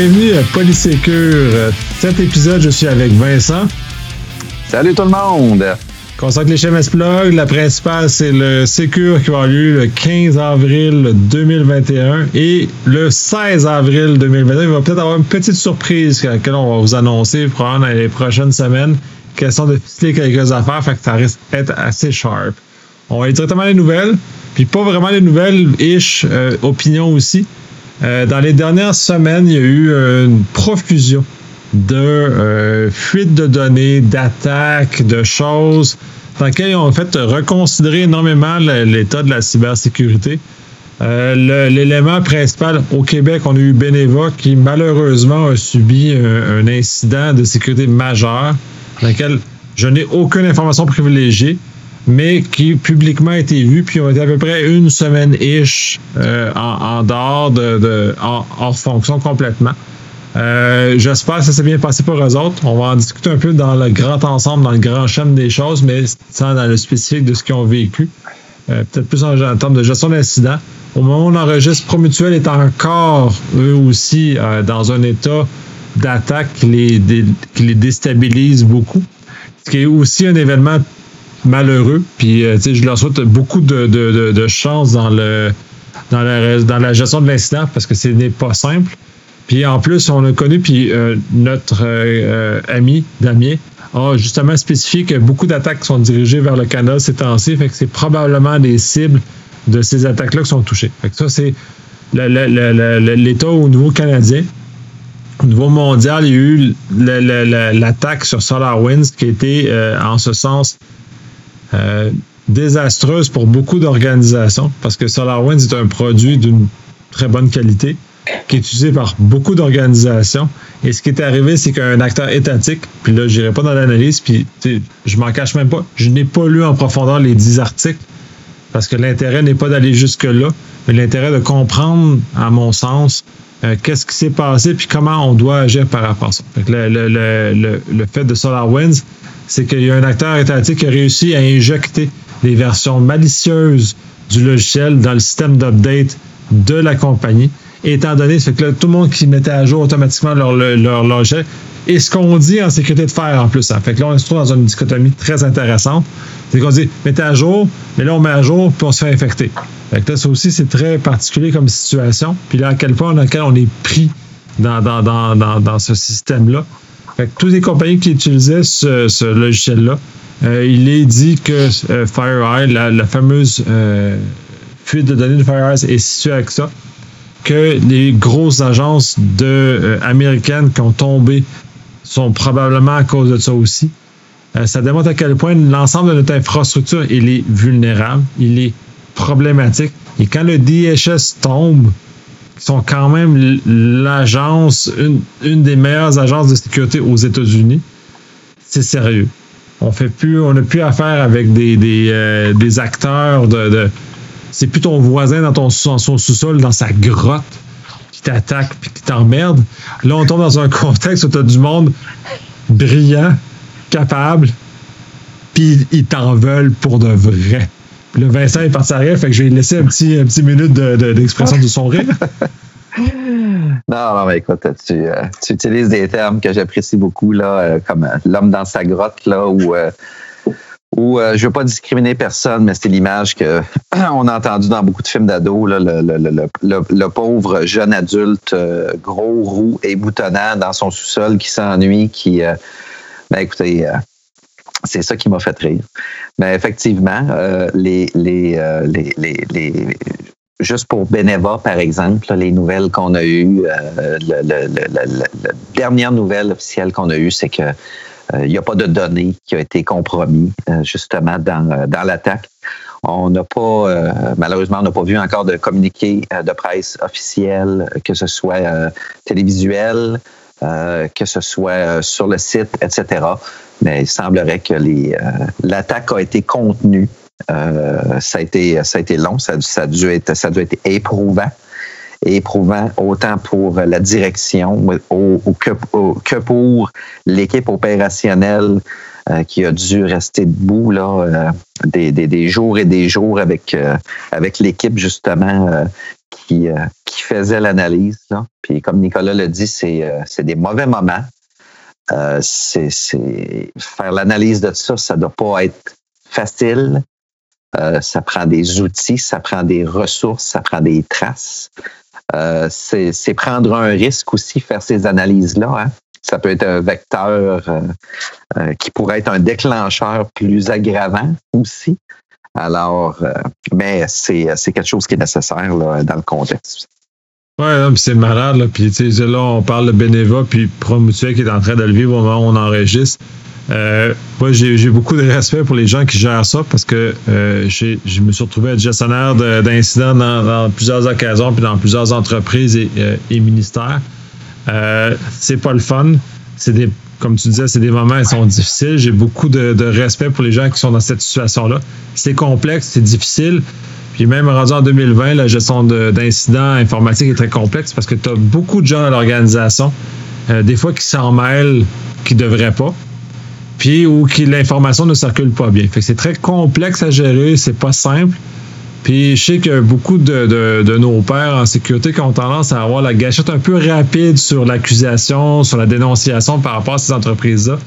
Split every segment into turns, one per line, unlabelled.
Bienvenue à Polysécure. Cet épisode, je suis avec Vincent.
Salut tout le monde!
Consacre les chemins Plug. La principale, c'est le Sécure qui va avoir lieu le 15 avril 2021 et le 16 avril 2021. Il va peut-être avoir une petite surprise à laquelle on va vous annoncer probablement dans les prochaines semaines. Question de ficeler quelques affaires, fait que ça risque d'être assez sharp. On va aller directement les nouvelles, puis pas vraiment les nouvelles, ish, euh, opinion aussi. Euh, dans les dernières semaines, il y a eu euh, une profusion de euh, fuites de données, d'attaques, de choses dans lesquelles ils ont fait reconsidéré énormément l'état de la cybersécurité. L'élément principal au Québec, on a eu Beneva qui malheureusement a subi un, un incident de sécurité majeur dans lequel je n'ai aucune information privilégiée mais qui publiquement a été vu, puis ont été à peu près une semaine-ish euh, en, en, dehors de, de en, hors fonction complètement. Euh, J'espère que ça s'est bien passé pour eux autres. On va en discuter un peu dans le grand ensemble, dans le grand chaîne des choses, mais sans dans le spécifique de ce qu'ils ont vécu. Euh, Peut-être plus en, termes de gestion d'incident. Au moment où on enregistre, Promutuel est encore, eux aussi, euh, dans un état d'attaque qui les, qui les déstabilise beaucoup. Ce qui est aussi un événement malheureux. Puis, euh, je leur souhaite beaucoup de, de, de, chance dans, le, dans, la, dans la gestion de l'incident parce que ce n'est pas simple. Puis en plus, on a connu, puis euh, notre euh, ami Damien a justement spécifié que beaucoup d'attaques sont dirigées vers le Canada ces temps-ci. Fait que c'est probablement des cibles de ces attaques-là qui sont touchées. Fait que ça, c'est l'État au niveau canadien. Au niveau mondial, il y a eu l'attaque sur SolarWinds qui a été, en ce sens, euh, désastreuse pour beaucoup d'organisations parce que SolarWinds est un produit d'une très bonne qualité qui est utilisé par beaucoup d'organisations. Et ce qui est arrivé, c'est qu'un acteur étatique, puis là, je n'irai pas dans l'analyse, puis je m'en cache même pas, je n'ai pas lu en profondeur les 10 articles parce que l'intérêt n'est pas d'aller jusque-là, mais l'intérêt de comprendre, à mon sens, euh, qu'est-ce qui s'est passé puis comment on doit agir par rapport à ça. le, le, le, le, fait de SolarWinds, c'est qu'il y a un acteur étatique qui a réussi à injecter des versions malicieuses du logiciel dans le système d'update de la compagnie. Étant donné, fait que là, tout le monde qui mettait à jour automatiquement leur, leur logiciel, et ce qu'on dit en sécurité de faire en plus. Hein. Fait que là, on se trouve dans une dichotomie très intéressante. C'est qu'on dit, mettez à jour, mais là, on met à jour, puis se fait infecter. Fait que là, ça aussi, c'est très particulier comme situation. Puis là, à quel point dans lequel on est pris dans, dans, dans, dans, dans ce système-là. Fait que toutes les compagnies qui utilisaient ce, ce logiciel-là, euh, il est dit que euh, FireEye, la, la fameuse euh, fuite de données de FireEye est située avec ça, que les grosses agences de, euh, américaines qui ont tombé sont probablement à cause de ça aussi. Ça démontre à quel point l'ensemble de notre infrastructure, il est vulnérable, il est problématique. Et quand le DHS tombe, sont quand même l'agence, une, une, des meilleures agences de sécurité aux États-Unis. C'est sérieux. On fait plus, on n'a plus affaire avec des, des, euh, des acteurs de, c'est plus ton voisin dans ton son sous-sol, dans sa grotte, qui t'attaque puis qui t'emmerde. Là, on tombe dans un contexte où tu du monde brillant, capable, puis ils t'en veulent pour de vrai. Le Vincent est parti à rire, fait que je vais lui laisser un petit, un petit minute d'expression de, son rire.
non, non, mais écoute, tu, euh, tu utilises des termes que j'apprécie beaucoup, là, euh, comme euh, l'homme dans sa grotte, là, où, je veux pas discriminer personne, mais c'est l'image que on a entendue dans beaucoup de films d'ados, le, le, pauvre jeune adulte, gros, roux et boutonnant dans son sous-sol qui s'ennuie, qui, ben écoutez, c'est ça qui m'a fait rire. Mais effectivement, euh, les, les, euh, les, les, juste pour Beneva, par exemple, les nouvelles qu'on a eues, euh, le, le, le, la dernière nouvelle officielle qu'on a eue, c'est que il n'y a pas de données qui ont été compromis justement dans, dans l'attaque. On n'a pas, malheureusement, on n'a pas vu encore de communiqué de presse officiel, que ce soit télévisuel, que ce soit sur le site, etc mais il semblerait que euh, l'attaque a été contenue. Euh, ça a été ça a été long, ça, a dû être ça a dû être éprouvant. Éprouvant autant pour la direction au, au, que, au, que, pour l'équipe opérationnelle euh, qui a dû rester debout là euh, des, des, des, jours et des jours avec euh, avec l'équipe justement qui, qui faisait l'analyse. Puis comme Nicolas l'a dit, c'est des mauvais moments. c'est faire l'analyse de ça, ça doit pas être facile. ça prend des outils, ça prend des ressources, ça prend des traces. c'est prendre un risque aussi, faire ces analyses-là. Hein. Ça peut être un vecteur euh, euh, qui pourrait être un déclencheur plus aggravant aussi. Alors, euh, mais c'est, quelque chose qui est nécessaire dans le contexte.
Oui, c'est malade. Là. Puis, là, on parle de Beneva, puis Promutuel qui est en train de le vivre au moment où on enregistre. moi, j'ai, beaucoup de respect pour les gens qui gèrent ça parce que je me suis retrouvé être gestionnaire d'incidents dans, plusieurs occasions puis dans plusieurs entreprises et ministères. Euh, c'est pas le fun. C'est des, comme tu disais, c'est des moments qui sont difficiles. J'ai beaucoup de, respect pour les gens qui sont dans cette situation-là. C'est complexe, c'est difficile. Puis même rendu en 2020, la gestion d'incidents informatiques est très complexe parce que tu as beaucoup de gens dans l'organisation, euh, des fois qui s'en mêlent, qui ne devraient pas, puis où l'information ne circule pas bien. Fait que c'est très complexe à gérer, c'est pas simple. Puis je sais que beaucoup de, nos pères en sécurité qui ont tendance à avoir la gâchette un peu rapide sur l'accusation, sur la dénonciation par rapport à ces entreprises-là.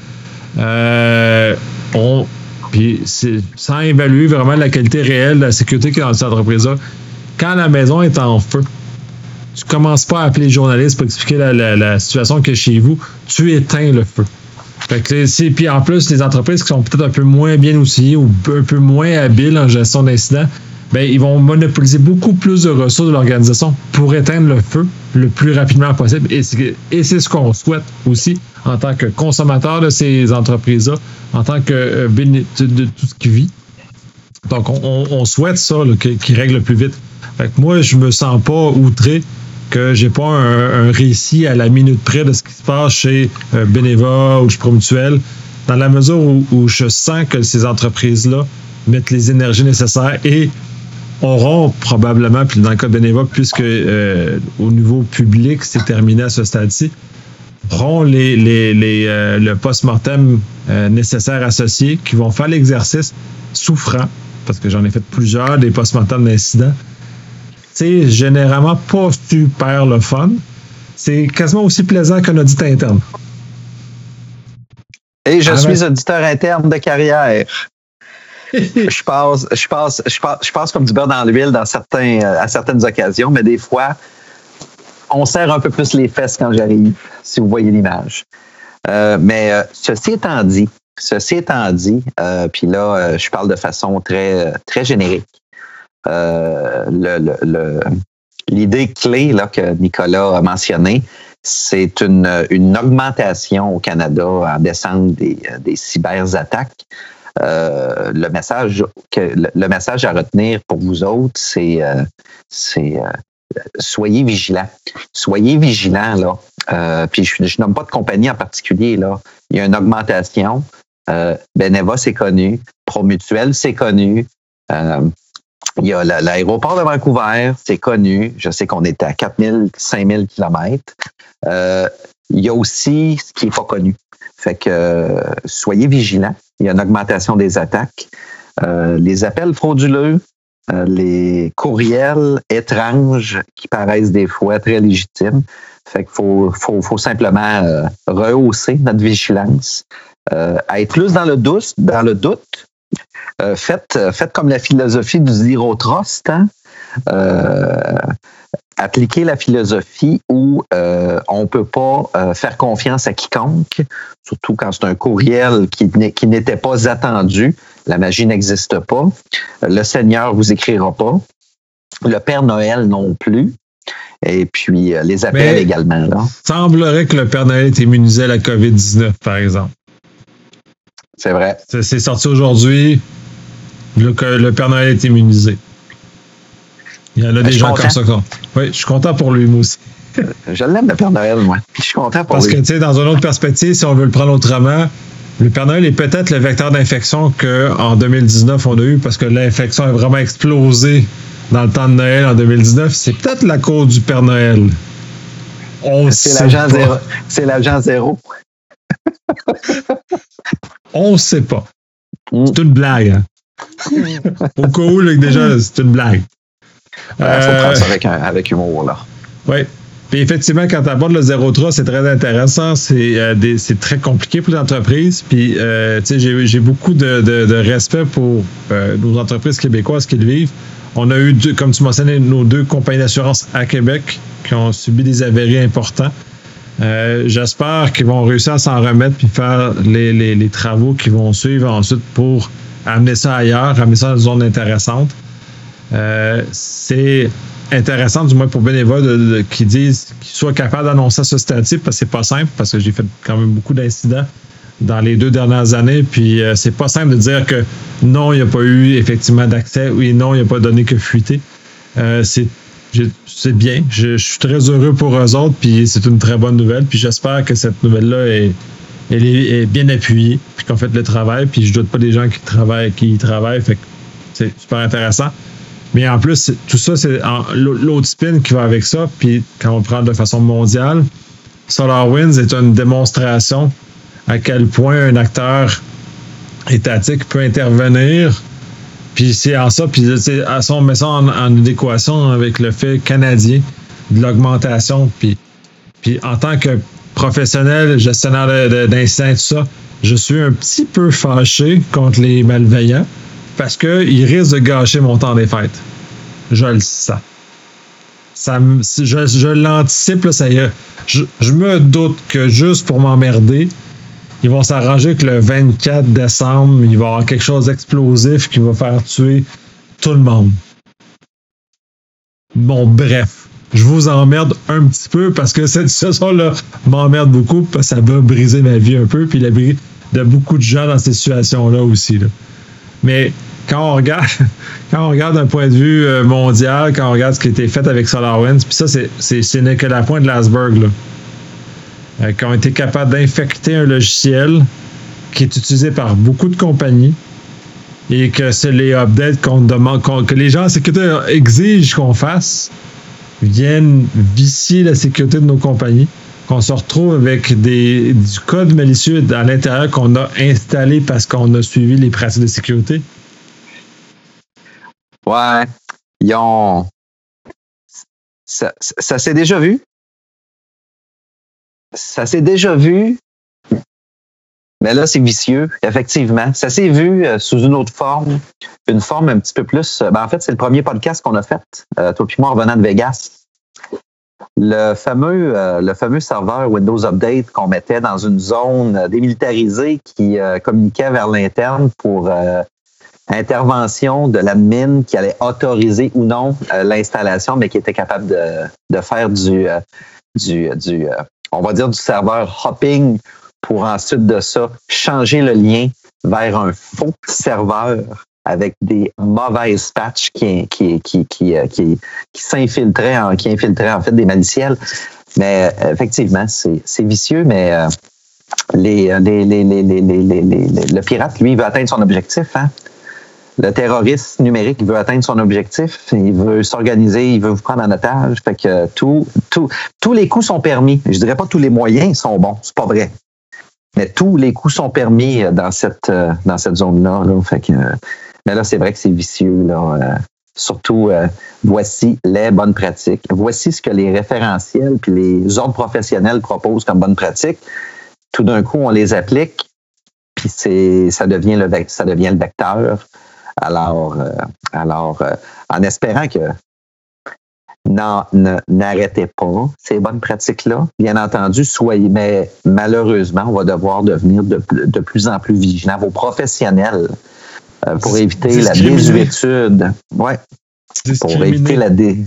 Euh, puis sans évaluer vraiment la qualité réelle la sécurité qui est dans ces entreprises-là. Quand la maison est en feu, tu commences pas à appeler les journalistes pour expliquer la, situation que chez vous, tu éteins le feu. puis en plus, les entreprises qui sont peut-être un peu moins bien outillées ou un peu moins habiles en gestion d'incidents, ben, ils vont monopoliser beaucoup plus de ressources de l'organisation pour éteindre le feu le plus rapidement possible. Et c'est ce qu'on souhaite aussi en tant que consommateur de ces entreprises-là, en tant que euh, de tout ce qui vit. Donc, on, souhaite ça, qu'ils règle le plus vite. Fait que moi, je me sens pas outré que j'ai pas un, récit à la minute près de ce qui se passe chez euh, Beneva ou chez Promutuel, dans la mesure où je sens que ces entreprises-là mettent les énergies nécessaires et auront probablement, puis dans le cas de Beneva, puisque euh, au niveau public, c'est terminé à ce stade-ci, auront les, les, euh, le post-mortem euh, nécessaire associé qui vont faire l'exercice souffrant, parce que j'en ai fait plusieurs des post-mortem d'incidents. C'est généralement pas super le fun. C'est quasiment aussi plaisant qu'un audit interne.
Et je suis auditeur interne de carrière je passe, je passe, je passe, je passe comme du beurre dans l'huile dans certains, euh, à certaines occasions, mais des fois, on serre un peu plus les fesses quand j'arrive, si vous voyez l'image. Euh, mais euh, ceci étant dit, ceci étant dit, puis là, je parle de façon très, très générique. l'idée clé là, que Nicolas a mentionnée, c'est une, une augmentation au Canada en descente des, des cyberattaques. Euh, le message que le, message à retenir pour vous autres, c'est euh, euh, soyez vigilants. Soyez vigilants là. puis je, je nomme pas de compagnie en particulier là. Il y a une augmentation. Beneva c'est connu, Promutuel c'est connu. il y a l'aéroport de Vancouver, c'est connu. Je sais qu'on est à 4000, 5000 kilomètres. il y a aussi ce qui est pas connu. Fait que soyez vigilants il y a une augmentation des attaques. Euh, les appels frauduleux, euh, les courriels étranges qui paraissent des fois très légitimes. Fait qu'il faut, faut, simplement euh, rehausser notre vigilance, être plus dans le doute, dans le doute. faites, faites comme la philosophie du zero trust. Hein? Appliquer la philosophie où euh, on peut pas euh, faire confiance à quiconque, surtout quand c'est un courriel qui, qui n'était pas attendu. La magie n'existe pas. Le Seigneur vous écrira pas. Le Père Noël non plus. Et puis euh, les appels également. Là.
Semblerait que le Père Noël est immunisé à la COVID-19, par exemple.
C'est vrai.
C'est sorti aujourd'hui. Le, le Père Noël est immunisé. Il y en a ben, des gens comme ça. Oui, je suis content pour lui, moi aussi.
je l'aime, le Père Noël, moi. Je suis content pour
Parce
lui.
Parce que, tu sais, dans une autre perspective, si on veut le prendre autrement, le Père Noël est peut-être le vecteur d'infection qu'en 2019, on a eu parce que l'infection a vraiment explosé dans le temps de Noël en 2019. C'est peut-être la cause du Père Noël.
C'est l'agent zéro. C'est l'agent zéro.
on ne sait pas. Mm. C'est une blague. Hein? Au cas où, déjà, c'est une blague.
Il faut prendre ça avec, avec humour, là.
Oui. Puis effectivement, quand tu abordes le 0-3, c'est très intéressant. C'est très compliqué pour les entreprises. Puis, tu sais, j'ai beaucoup de, de, respect pour nos entreprises québécoises qui le vivent. On a eu, comme tu mentionné, nos deux compagnies d'assurance à Québec qui ont subi des avaries importants. Euh, j'espère qu'ils vont réussir à s'en remettre puis faire les, travaux qui vont suivre ensuite pour amener ça ailleurs, amener ça dans une zone intéressante. Euh, c'est intéressant, du moins pour bénévoles, qui disent qu'ils soient capables d'annoncer ce statut parce que c'est pas simple, parce que j'ai fait quand même beaucoup d'incidents dans les deux dernières années. Puis euh, c'est pas simple de dire que non, il n'y a pas eu effectivement d'accès, oui, non, il n'y a pas donné que fuité. Euh, c'est bien. Je, suis très heureux pour eux autres, puis c'est une très bonne nouvelle. Puis j'espère que cette nouvelle-là est, elle est, bien appuyée, puis qu'on fait le travail. Puis je doute pas des gens qui travaillent, qui y travaillent. Fait que c'est super intéressant. Mais en plus, tout ça, c'est l'autre spin qui va avec ça. Puis quand on prend de façon mondiale, SolarWinds est une démonstration à quel point un acteur étatique peut intervenir. Puis c'est en ça, puis on met ça en, adéquation avec le fait canadien de l'augmentation. Puis, puis en tant que professionnel, gestionnaire d'incidents, tout ça, je suis un petit peu fâché contre les malveillants parce qu'ils risquent de gâcher mon temps des fêtes. Je le sens. Ça, je, je l'anticipe, ça y est. Je, je me doute que juste pour m'emmerder, ils vont s'arranger que le 24 décembre, il va y avoir quelque chose d'explosif qui va faire tuer tout le monde. Bon, bref. Je vous emmerde un petit peu parce que cette situation-là m'emmerde beaucoup parce que ça va briser ma vie un peu, puis la vie de beaucoup de gens dans cette situation-là aussi. Mais quand on regarde, quand on regarde d'un point de vue euh, mondial, quand on regarde ce qui a été fait avec SolarWinds, puis ça, c'est, ce n'est que la pointe de l'iceberg. Euh, qui ont été capables d'infecter un logiciel qui est utilisé par beaucoup de compagnies et que c'est les updates qu'on demande, que les gens en sécurité exigent qu'on fasse, viennent vicier la sécurité de nos compagnies, qu'on se retrouve avec des, du code malicieux à l'intérieur qu'on a installé parce qu'on a suivi les pratiques de sécurité?
Ouais, ça s'est déjà vu ça s'est déjà vu, mais là, c'est vicieux, effectivement. Ça s'est vu euh, sous une autre forme, une forme un petit peu plus. Euh, ben, en fait, c'est le premier podcast qu'on a fait, euh, toi et moi, en revenant de Vegas. Le fameux, le fameux serveur Windows Update qu'on mettait dans une zone démilitarisée qui communiquait vers l'interne pour intervention de l'admin qui allait autoriser ou non l'installation, mais qui était capable de, faire du on va dire, du serveur hopping pour ensuite de ça changer le lien vers un faux serveur avec des mauvaises patchs qui, qui, qui, qui, qui, qui s'infiltraient en, qui en fait des maliciels. Mais effectivement, c'est vicieux, mais les, les, les, le pirate, lui, veut atteindre son objectif. Hein? le terroriste numérique veut atteindre son objectif, il veut s'organiser, il veut vous prendre en otage. Fait que tout, tout, tous les coups sont permis. Je dirais pas tous les moyens sont bons, c'est pas vrai. Mais tous les coups sont permis dans cette dans cette zone-là. Fait que, mais là, c'est vrai que c'est vicieux. Là. Euh, surtout, euh, voici les bonnes pratiques. Voici ce que les référentiels puis les ordres professionnels proposent comme bonnes pratiques. Tout d'un coup, on les applique, puis c'est ça devient le ça devient le vecteur alors, euh, alors en espérant que n'arrêtez pas ces bonnes pratiques-là. Bien entendu, soyez, mais malheureusement, on va devoir devenir de, plus en plus vigilants, vos professionnels, pour éviter la désuétude. Ouais. Pour éviter la dé...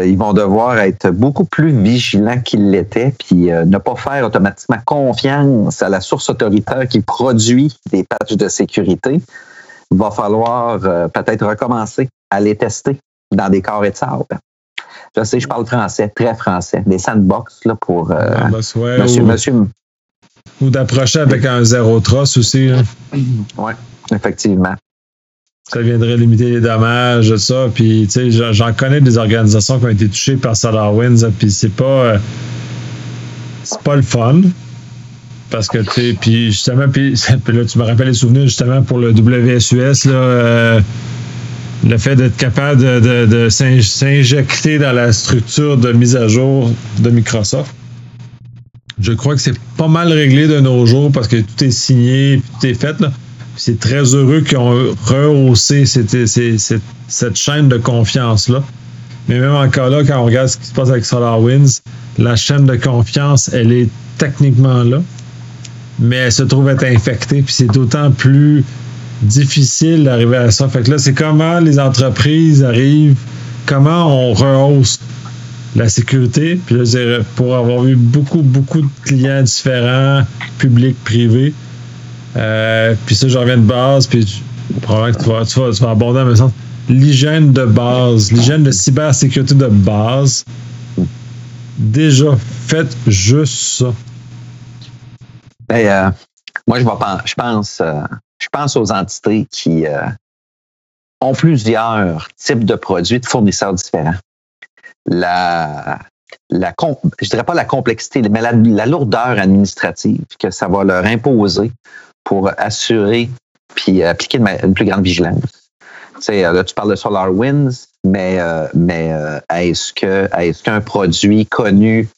Ils vont devoir être beaucoup plus vigilants qu'ils l'étaient, puis ne pas faire automatiquement confiance à la source autoritaire qui produit des patchs de sécurité va falloir euh, peut-être recommencer à les tester dans des carrés de sable. Je sais, je parle français, très français. Des sandbox là, pour euh, ah, ben, monsieur,
ou,
monsieur.
Ou d'approcher avec un zéro trosse aussi.
Oui, effectivement.
Ça viendrait limiter les dommages, ça. Puis, tu sais, j'en connais des organisations qui ont été touchées par SolarWinds, puis c'est pas. Euh, c'est pas le fun. Parce que, tu puis justement, puis, là, tu me rappelles les souvenirs, justement, pour le WSUS, là, euh, le fait d'être capable de, de s'injecter dans la structure de mise à jour de Microsoft. Je crois que c'est pas mal réglé de nos jours parce que tout est signé, tout est fait. C'est très heureux qu'ils ont rehaussé cette, chaîne de confiance-là. Mais même encore là, quand on regarde ce qui se passe avec SolarWinds, la chaîne de confiance, elle est techniquement là, mais elle se trouve être infectée, puis c'est d'autant plus difficile d'arriver à ça. Fait que là, c'est comment les entreprises arrivent, comment on rehausse la sécurité. Puis pour avoir eu beaucoup, beaucoup de clients différents, publics, privés. Euh, puis ça, je reviens de base, puis probablement que tu vas, tu vas, tu vas aborder dans sens. L'hygiène de base, l'hygiène de cybersécurité de base, déjà faites juste ça.
Ben, euh, moi, je, je pense, euh, je pense aux entités qui ont plusieurs types de produits de fournisseurs différents la, la je dirais pas la complexité, mais la, lourdeur administrative que ça va leur imposer pour assurer puis appliquer une, plus grande vigilance. Tu sais, là, tu parles de SolarWinds, mais, euh, mais euh, est-ce que est-ce qu'un produit connu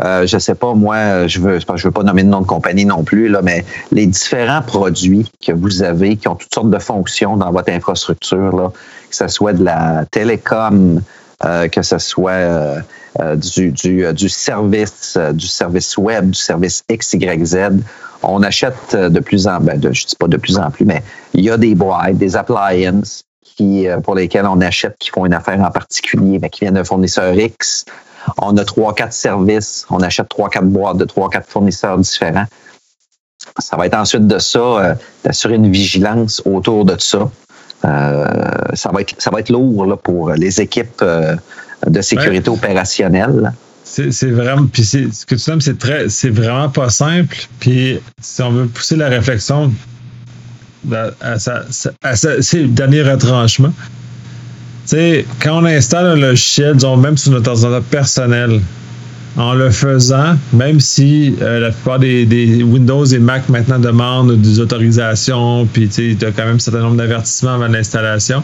euh, je sais pas, moi, je veux, je veux pas nommer de nom de compagnie non plus, là, mais les différents produits que vous avez qui ont toutes sortes de fonctions dans votre infrastructure, là, que ce soit de la télécom, euh, que ce soit euh, euh, du, du, du, service, du service web, du service XYZ. On achète de plus en ben de, je dis pas de plus en plus, mais il y a des boîtes, des appliances qui, pour lesquelles on achète, qui font une affaire en particulier, mais qui viennent d'un fournisseur X. On a trois, quatre services, on achète trois, quatre boîtes de trois, quatre fournisseurs différents. Ça va être ensuite de ça, d'assurer une vigilance autour de ça. Euh, ça, va être, ça va être lourd là, pour les équipes euh, de sécurité opérationnelle.
C'est vraiment, puis ce que tu nommes, c'est très, c'est vraiment pas simple. Puis si on veut pousser la réflexion à, sa, à le dernier retranchement, tu sais, quand on installe un logiciel, disons même sur notre ordinateur personnel, en le faisant, même si euh, la plupart des, Windows et Mac maintenant demandent des autorisations, puis tu as quand même un certain nombre d'avertissements avant l'installation,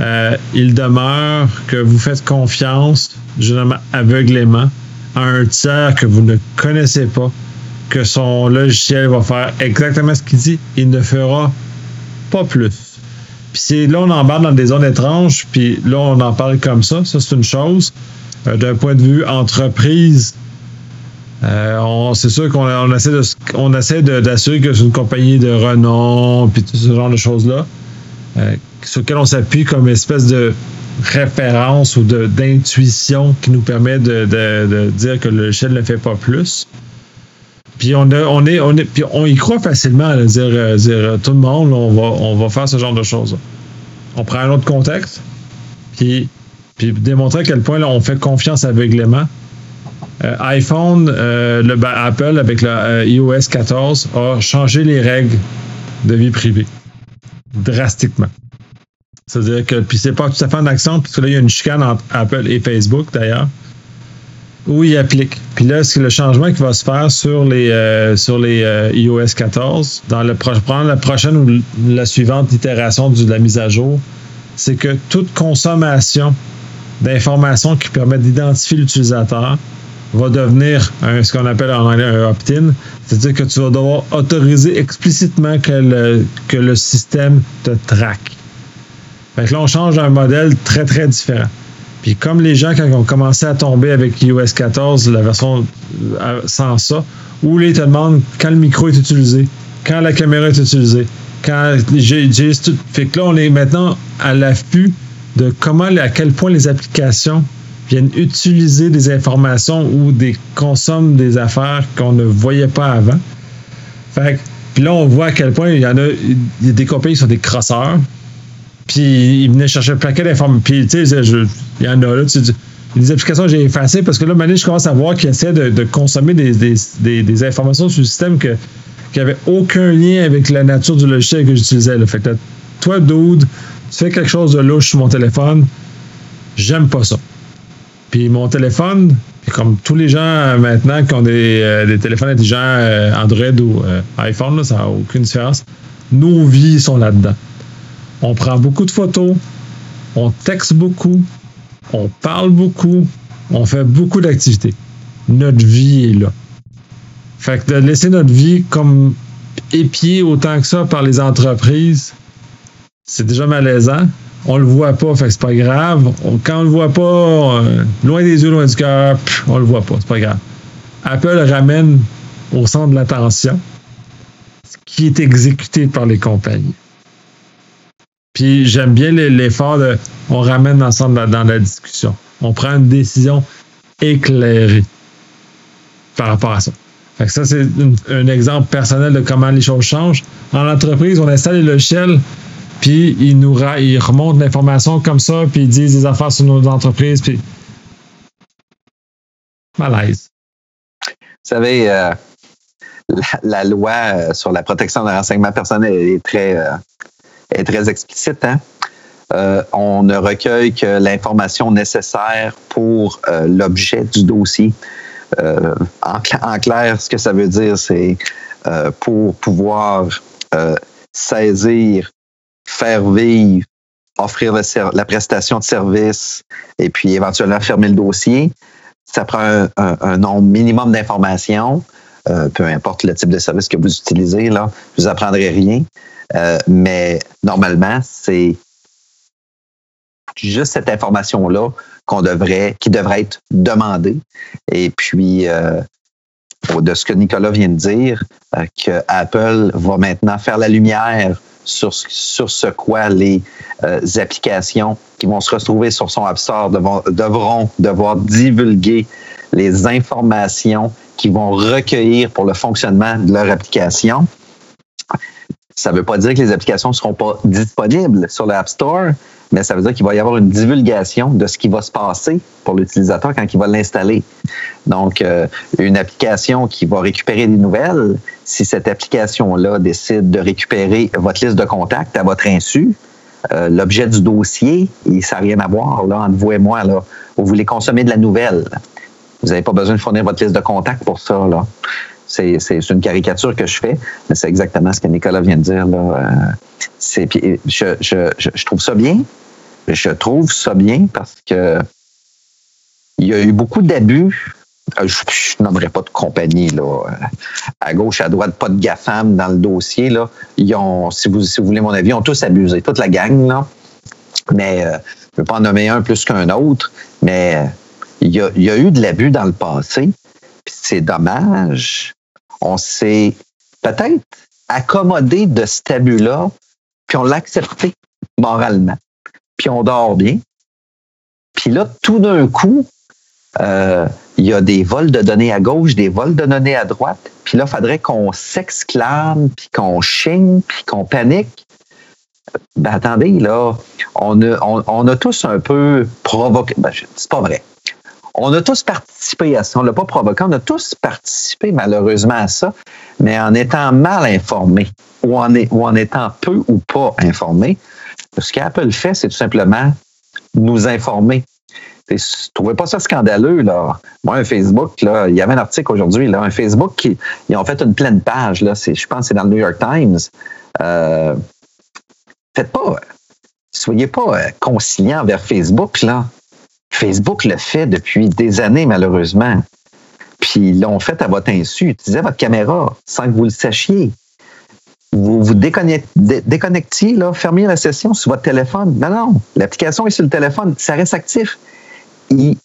euh, il demeure que vous faites confiance, généralement aveuglément, à un tiers que vous ne connaissez pas, que son logiciel va faire exactement ce qu'il dit, il ne fera pas plus. Puis c'est là on embarque dans des zones étranges, puis là on en parle comme ça, ça c'est une chose. Euh, d'un point de vue entreprise, euh, c'est sûr qu'on on essaie de, on essaie d'assurer que c'est une compagnie de renom, puis tout ce genre de choses-là, euh, sur lequel on s'appuie comme espèce de référence ou d'intuition qui nous permet de, de, dire que le logiciel ne fait pas plus. Puis on, on est, on est, puis on y croit facilement à dire, dire tout le monde, on va, on va faire ce genre de choses. On prend un autre contexte, puis puis démontrer à quel point on fait confiance aveuglément. Euh, iPhone, euh, le, Apple avec le euh, iOS 14 a changé les règles de vie privée drastiquement. C'est-à-dire que, puis c'est pas tout à fait en accent, puisque là, il y a une chicane entre Apple et Facebook d'ailleurs, où il applique. Puis là, c'est le changement qui va se faire sur les, sur les iOS 14, dans le prendre la prochaine ou la suivante itération de la mise à jour, c'est que toute consommation d'informations qui permettent d'identifier l'utilisateur va devenir ce qu'on appelle en anglais un opt-in, c'est-à-dire que tu vas devoir autoriser explicitement que le, que le système te traque. Fait que là, on change un modèle très, très différent. Puis comme les gens, quand ils ont commencé à tomber avec iOS 14, la version euh, sans ça, où ils te demandent quand le micro est utilisé, quand la caméra est utilisée, quand j'ai... Fait que là, on est maintenant à l'affût de comment, à quel point les applications viennent utiliser des informations ou des consomment des affaires qu'on ne voyait pas avant. Fait puis là, on voit à quel point il y en a, a des compagnies qui sont des crosseurs. Puis ils venaient chercher un paquet d'informations. Puis tu sais, il y en a là, tu des applications que j'ai effacées parce que là, maintenant, je commence à voir qu'ils essaient de, consommer des, des, informations sur le système que, qui n'avaient aucun lien avec la nature du logiciel que j'utilisais. Fait que toi, dude, tu fais quelque chose de louche sur mon téléphone, j'aime pas ça. Puis mon téléphone, comme tous les gens euh, maintenant qui ont des, euh, téléphones intelligents euh, Android ou iPhone, ça n'a aucune différence. Nos vies sont là-dedans. On prend beaucoup de photos, on texte beaucoup, on parle beaucoup, on fait beaucoup d'activités. Notre vie est là. Fait que de laisser notre vie comme épier autant que ça par les entreprises, c'est déjà malaisant. On le voit pas, fait que c'est pas grave. quand on le voit pas, euh, loin des yeux, loin du cœur, on le voit pas, c'est pas grave. Apple ramène au centre de l'attention ce qui est exécuté par les compagnies. Puis j'aime bien l'effort de on ramène ensemble dans la discussion. On prend une décision éclairée par rapport à ça. Fait que ça, c'est un exemple personnel de comment les choses changent. En entreprise, on installe les logiciels, puis ils nous ils remontent l'information comme ça, puis ils disent des affaires sur nos entreprises, puis malaise.
Vous savez, euh, la, loi euh, sur la protection des renseignements personnels est très, euh, est très explicite. Hein? on ne recueille que l'information nécessaire pour l'objet du dossier. En, clair, ce que ça veut dire, c'est pour pouvoir saisir, faire vivre, offrir la prestation de service et puis éventuellement fermer le dossier. Ça prend un nombre minimum d'informations. Euh, peu importe le type de service que vous utilisez, là, vous apprendrai rien. Euh, mais normalement, c'est juste cette information-là qu'on devrait, qui devrait être demandée. Et puis, euh, de ce que Nicolas vient de dire, que Apple va maintenant faire la lumière sur, sur ce quoi les applications qui vont se retrouver sur son App Store devront devoir divulguer les informations qu'ils vont recueillir pour le fonctionnement de leur application. Ça ne veut pas dire que les applications ne seront pas disponibles sur l'App Store, mais ça veut dire qu'il va y avoir une divulgation de ce qui va se passer pour l'utilisateur quand il va l'installer. Donc, euh, une application qui va récupérer des nouvelles, si cette application-là décide de récupérer votre liste de contacts à votre insu, euh, l'objet du dossier, ça n'a rien à voir là, entre vous et moi. Là. Vous voulez consommer de la nouvelle. Vous n'avez pas besoin de fournir votre liste de contacts pour ça. Là. C'est, une caricature que je fais, mais c'est exactement ce que Nicolas vient de dire. Là. Euh, c'est, je, je, je, trouve ça bien. Je trouve ça bien parce que il y a eu beaucoup d'abus. Euh, je, n'aimerais pas de compagnie là, euh, à gauche, à droite, pas de GAFAM dans le dossier. Là. Ils ont, si vous, si vous voulez mon avis, ils ont tous abusé, toute la gang. Là. Mais je ne veux pas en nommer un plus qu'un autre. Mais il y a, eu de l'abus dans le passé, puis c'est dommage. On s'est peut-être accommodé de cet abus-là, puis on l'a accepté moralement. Puis on dort bien. Puis là, tout d'un coup, euh, il y a des vols de données à gauche, des vols de données à droite. Puis là, il faudrait qu'on s'exclame, puis qu'on chigne, puis qu'on panique. Ben attendez, là, on a, on, a tous un peu provoqué. Ben, c'est pas vrai on a tous participé à ça. On ne l'a pas provoqué. On a tous participé malheureusement à ça, mais en étant mal informés ou en, étant peu ou pas informés. Ce qu'Apple fait, c'est tout simplement nous informer. Je ne pas ça scandaleux, là. Moi, un Facebook, là, il y avait un article aujourd'hui, là, un Facebook qui ils ont fait une pleine page, là. Je pense que c'est dans le New York Times. Euh, faites pas, soyez pas euh, conciliants vers Facebook, là. Facebook le fait depuis des années, malheureusement. Puis ils l'ont fait à votre insu. Utilisez votre caméra sans que vous le sachiez. Vous vous déconnectiez, là, fermiez la session sur votre téléphone. Non, non, l'application est sur le téléphone, ça reste actif. Ils,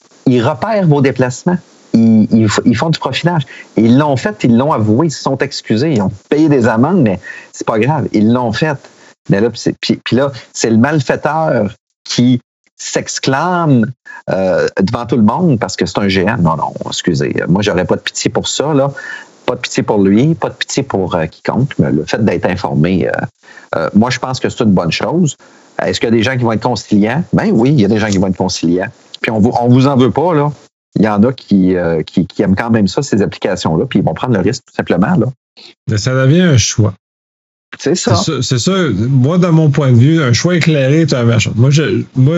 repèrent vos déplacements. Ils, font du profilage. Ils l'ont fait, ils l'ont avoué, ils se sont excusés, ils ont payé des amendes, mais c'est pas grave, ils l'ont fait. Mais là, puis là, c'est le malfaiteur qui s'exclame euh, devant tout le monde parce que c'est un géant. Non, non, excusez. Moi, j'aurais pas de pitié pour ça. Pas de pitié pour lui, pas de pitié pour euh, quiconque, mais le fait d'être informé, euh, moi, je pense que c'est une bonne chose. Est-ce qu'il y a des gens qui vont être conciliants? Ben oui, il y a des gens qui vont être conciliants. Puis on vous, on vous en veut pas, là. Il y en a qui, qui, qui, aiment quand même ça, ces applications-là, puis ils vont prendre le risque tout simplement. Là.
Ça devient un choix.
C'est ça.
C'est ça. Moi, de mon point de vue, un choix éclairé est un machin. Moi, je, moi,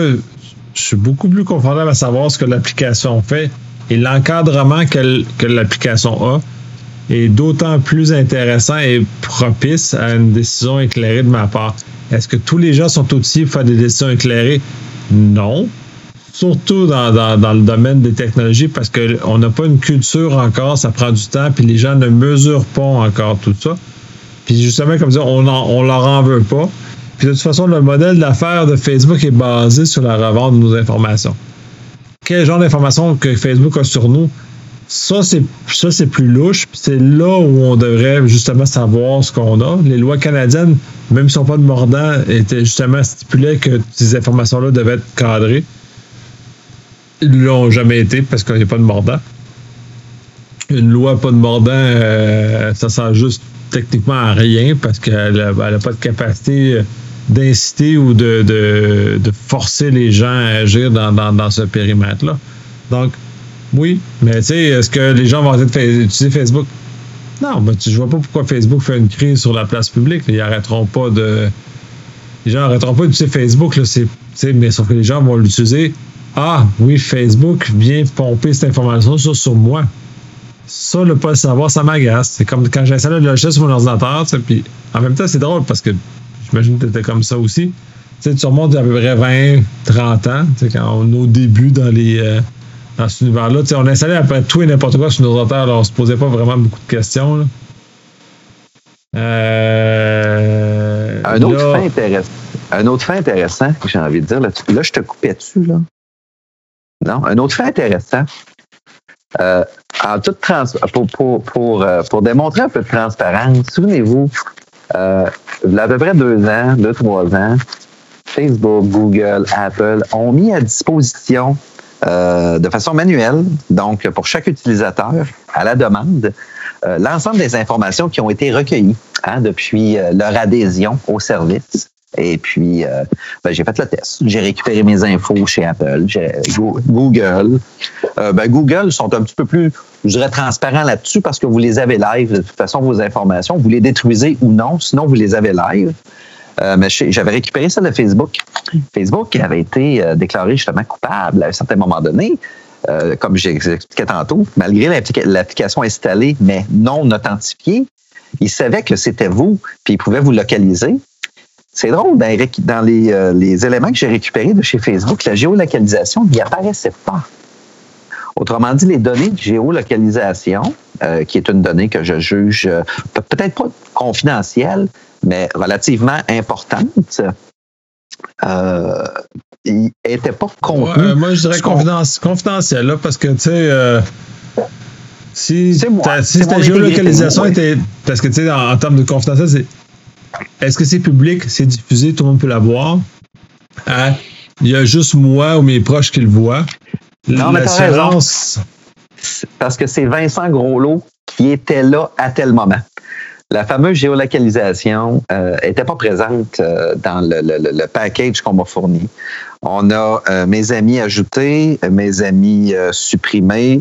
je suis beaucoup plus confortable à savoir ce que l'application fait et l'encadrement que, que l'application a est d'autant plus intéressant et propice à une décision éclairée de ma part. Est-ce que tous les gens sont outillés pour faire des décisions éclairées? Non. Surtout dans, le domaine des technologies parce qu'on n'a pas une culture encore, ça prend du temps, puis les gens ne mesurent pas encore tout ça. Puis justement, comme ça, on, on leur en veut pas. Puis de toute façon, le modèle d'affaires de Facebook est basé sur la revente de nos informations. Quel genre d'informations que Facebook a sur nous? Ça, c'est ça, c'est plus louche. C'est là où on devrait justement savoir ce qu'on a. Les lois canadiennes, même si sont pas de mordant, étaient justement stipulées que ces informations-là devaient être cadrées. Ils l'ont jamais été parce qu'il n'y a pas de mordant. Une loi pas de mordant, euh, ça sert juste techniquement à rien parce qu'elle n'a pas de capacité d'inciter ou de, de, forcer les gens à agir dans, dans, ce périmètre-là. Donc, oui, mais tu sais, est-ce que les gens vont utiliser Facebook? Non, mais tu, vois pas pourquoi Facebook fait une crise sur la place publique. Ils arrêteront pas de. Les gens arrêteront pas d'utiliser Facebook, là, mais sauf que les gens vont l'utiliser. Ah, oui, Facebook vient pomper cette information sur, sur moi. Ça, le pas le savoir, ça m'agace. C'est comme quand j'installe le logiciel sur mon ordinateur, puis en même temps, c'est drôle parce que J'imagine que tu étais comme ça aussi. Tu sais, tu remontes à peu près 20, 30 ans, tu sais, quand on est au début dans les euh, dans cet univers-là. Tu sais, on installait à peu près tout et n'importe quoi sur nos ordinateurs, alors on se posait pas vraiment beaucoup de questions.
Euh, un, autre fait intéressant, un autre fait intéressant que j'ai envie de dire, là, là, je te coupais dessus, là. Non, un autre fait intéressant. Euh, en toute trans pour, pour, pour, pour démontrer un peu de transparence, souvenez-vous, euh, il y a à peu près deux ans, deux, trois ans, Facebook, Google, Apple ont mis à disposition euh, de façon manuelle, donc pour chaque utilisateur, à la demande, euh, l'ensemble des informations qui ont été recueillies hein, depuis euh, leur adhésion au service. Et puis, euh, ben, j'ai fait le test. J'ai récupéré mes infos chez Apple, Google. Euh, ben, Google sont un petit peu plus, je dirais, transparents là-dessus parce que vous les avez live. De toute façon, vos informations, vous les détruisez ou non, sinon vous les avez live. Euh, mais j'avais récupéré ça de Facebook. Facebook avait été déclaré justement coupable à un certain moment donné. comme j'expliquais tantôt, malgré l'application installée, mais non authentifiée, il savait que c'était vous, puis il pouvait vous localiser. C'est drôle, dans, euh, les, éléments que j'ai récupérés de chez Facebook, la géolocalisation n'y apparaissait pas. Autrement dit, les données de géolocalisation, euh, qui est une donnée que je juge euh, peut-être pas confidentielle, mais relativement importante, euh, n'était pas contenue.
moi, je dirais confidentielle, parce que, tu sais, si, ta, géolocalisation était. Parce que, tu sais, en, en, termes de confidentiel, c'est est-ce que c'est public, c'est diffusé, tout le monde peut la voir? Hein? Il y a juste moi ou mes proches qui le voient.
Non, mais Parce que c'est Vincent Groslot qui était là à tel moment. La fameuse géolocalisation n'était euh, pas présente euh, dans le, le package qu'on m'a fourni. On a euh, mes amis ajoutés, mes amis euh, supprimés.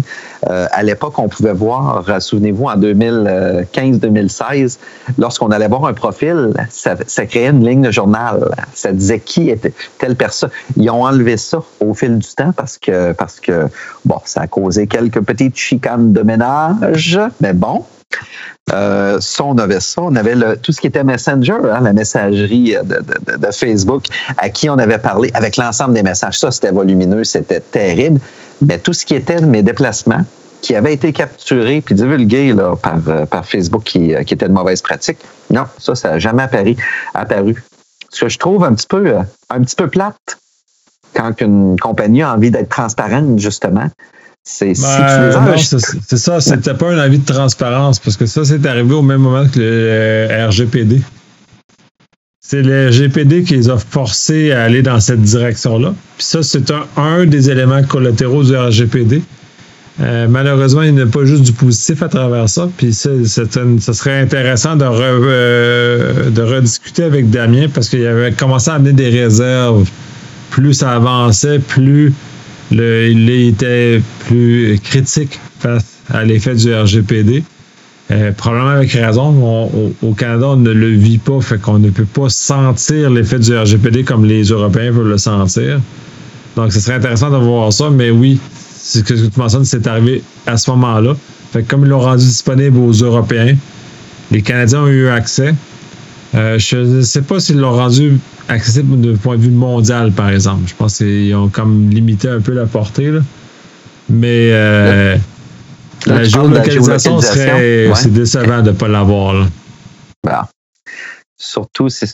Euh, à l'époque, on pouvait voir, souvenez-vous, en 2015-2016, lorsqu'on allait voir un profil, ça, créait une ligne de journal. Ça disait qui était telle personne. Ils ont enlevé ça au fil du temps parce que, parce que bon, ça a causé quelques petites chicanes de ménage, mais bon, euh, ça, on avait ça. On avait tout ce qui était Messenger, hein, la messagerie de, Facebook, à qui on avait parlé avec l'ensemble des messages. Ça, c'était volumineux, c'était terrible. Mais tout ce qui était mes déplacements, qui avaient été capturés puis divulgués euh, par Facebook, qui, euh, qui était de mauvaise pratique, non, ça, ça n'a jamais apparu, apparu. Ce que je trouve un petit peu, un petit peu plate quand une compagnie a envie d'être transparente, justement, c'est
ben, C'est ça, c'était pas un avis de transparence parce que ça, c'est arrivé au même moment que le RGPD. C'est le RGPD qui les a forcés à aller dans cette direction-là. Puis ça, c'est un, des éléments collatéraux du RGPD. Euh, malheureusement, il n'y a pas juste du positif à travers ça. Puis ça, ça serait intéressant de, euh, de rediscuter avec Damien parce qu'il avait commencé à amener des réserves. Plus ça avançait, plus il était plus critique face à l'effet du RGPD. Euh, probablement avec raison. au, Canada, on ne le vit pas, fait qu'on ne peut pas sentir l'effet du RGPD comme les Européens peuvent le sentir. Donc, ce serait intéressant de voir ça, mais oui, ce que tu mentionnes, c'est arrivé à ce moment-là. Fait que comme ils l'ont rendu disponible aux Européens, les Canadiens ont eu accès. Euh, je ne sais pas s'ils l'ont rendu accessible de point de vue mondial, par exemple. Je pense qu'ils ont comme limité un peu la portée. Là. Mais euh, la, géolocalisation, serait. C'est décevant de ne pas l'avoir. Là.
Bah. Surtout, c'est